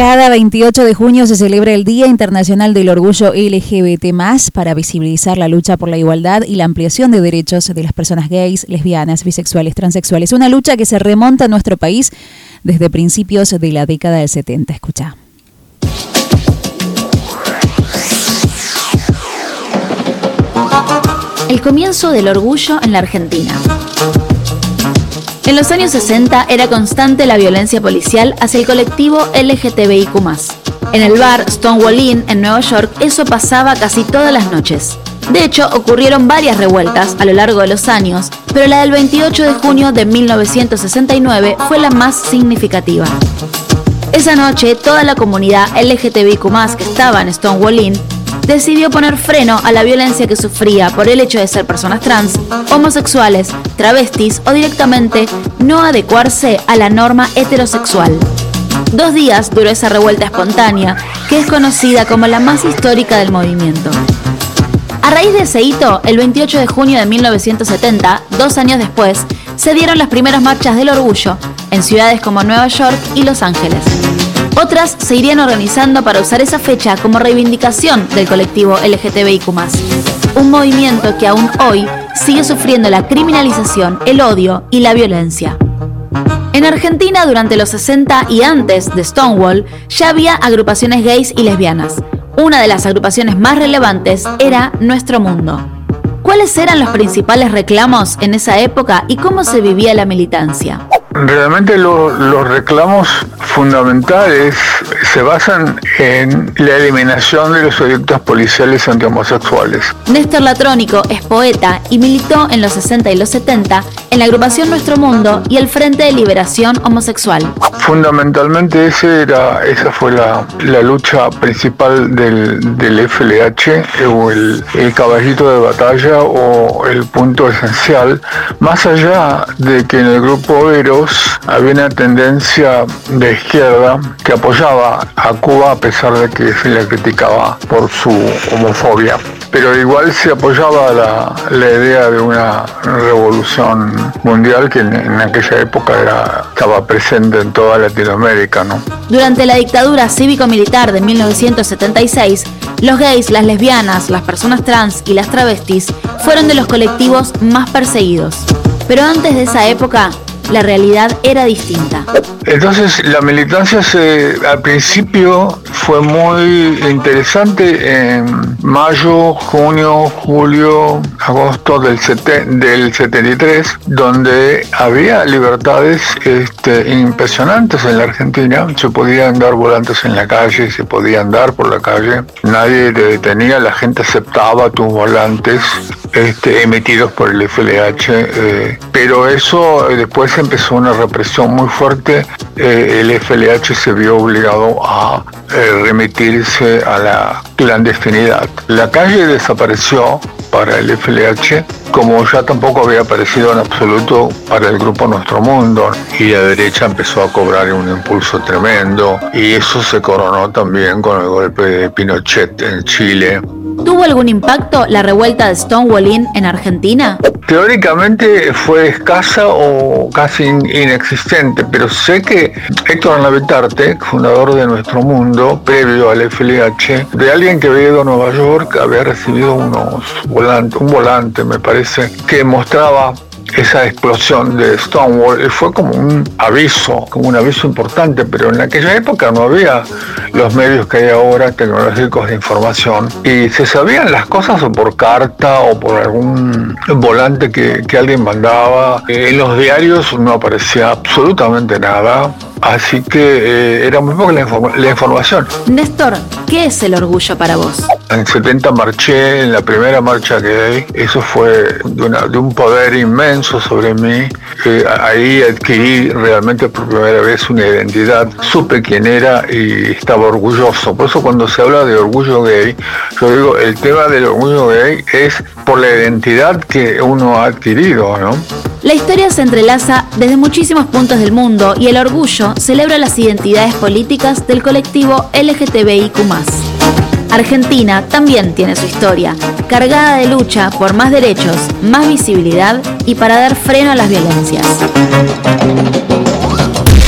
Cada 28 de junio se celebra el Día Internacional del Orgullo LGBT, para visibilizar la lucha por la igualdad y la ampliación de derechos de las personas gays, lesbianas, bisexuales, transexuales. Una lucha que se remonta a nuestro país desde principios de la década del 70. Escucha. El comienzo del orgullo en la Argentina. En los años 60 era constante la violencia policial hacia el colectivo LGTBIQ. En el bar Stonewall Inn en Nueva York eso pasaba casi todas las noches. De hecho, ocurrieron varias revueltas a lo largo de los años, pero la del 28 de junio de 1969 fue la más significativa. Esa noche, toda la comunidad LGTBIQ que estaba en Stonewall Inn decidió poner freno a la violencia que sufría por el hecho de ser personas trans, homosexuales, travestis o directamente no adecuarse a la norma heterosexual. Dos días duró esa revuelta espontánea, que es conocida como la más histórica del movimiento. A raíz de ese hito, el 28 de junio de 1970, dos años después, se dieron las primeras marchas del orgullo en ciudades como Nueva York y Los Ángeles. Otras se irían organizando para usar esa fecha como reivindicación del colectivo LGTBIQ. Un movimiento que aún hoy sigue sufriendo la criminalización, el odio y la violencia. En Argentina, durante los 60 y antes de Stonewall, ya había agrupaciones gays y lesbianas. Una de las agrupaciones más relevantes era Nuestro Mundo. ¿Cuáles eran los principales reclamos en esa época y cómo se vivía la militancia? Realmente los reclamos fundamentales se basan en la eliminación de los edictos policiales anti-homosexuales. Néstor Latrónico es poeta y militó en los 60 y los 70 en la agrupación Nuestro Mundo y el Frente de Liberación Homosexual. Fundamentalmente esa fue la, lucha principal del, FLH, o el, caballito de batalla o el punto esencial, más allá de que en el grupo Eros había una tendencia de izquierda que apoyaba a Cuba a pesar de que se le criticaba por su homofobia. Pero igual se apoyaba la, la idea de una revolución mundial que en, aquella época estaba presente en toda Latinoamérica. ¿no? Durante la dictadura cívico-militar de 1976, los gays, las lesbianas, las personas trans y las travestis fueron de los colectivos más perseguidos. Pero antes de esa época, la realidad era distinta. Entonces la militancia se, al principio fue muy interesante en mayo, junio, julio, agosto del, del 73, donde había libertades este, impresionantes en la Argentina. Se podían dar volantes en la calle, se podía andar por la calle, nadie te detenía, la gente aceptaba tus volantes este, emitidos por el FLH, eh, pero eso eh, después empezó una represión muy fuerte, eh, el FLH se vio obligado a remitirse a la clandestinidad. La calle desapareció para el FLH, como ya tampoco había aparecido en absoluto para el grupo Nuestro Mundo, y la derecha empezó a cobrar un impulso tremendo, y eso se coronó también con el golpe de Pinochet en Chile, ¿Tuvo algún impacto la revuelta de Stonewall Inn en Argentina? Teóricamente fue escasa o casi inexistente, pero sé que Héctor Navetarte, fundador de Nuestro Mundo, previo al FLH, de alguien que había ido a Nueva York, había recibido unos volantes, un volante, me parece, que mostraba esa explosión de Stonewall fue como un aviso, como un aviso importante, pero en aquella época no había los medios que hay ahora tecnológicos de información y se sabían las cosas o por carta o por algún volante que, alguien mandaba. En los diarios no aparecía absolutamente nada. Así que eh, era muy poca la, información. Néstor, ¿qué es el orgullo para vos? En 70 marché en la primera marcha que di. Eso fue de, un poder inmenso sobre mí. ahí adquirí realmente por primera vez una identidad. Supe quién era y estaba orgulloso. Por eso cuando se habla de orgullo gay, yo digo, el tema del orgullo gay es por la identidad que uno ha adquirido, ¿no? La historia se entrelaza desde muchísimos puntos del mundo y el orgullo celebra las identidades políticas del colectivo LGTBIQ. Argentina también tiene su historia, cargada de lucha por más derechos, más visibilidad y para dar freno a las violencias.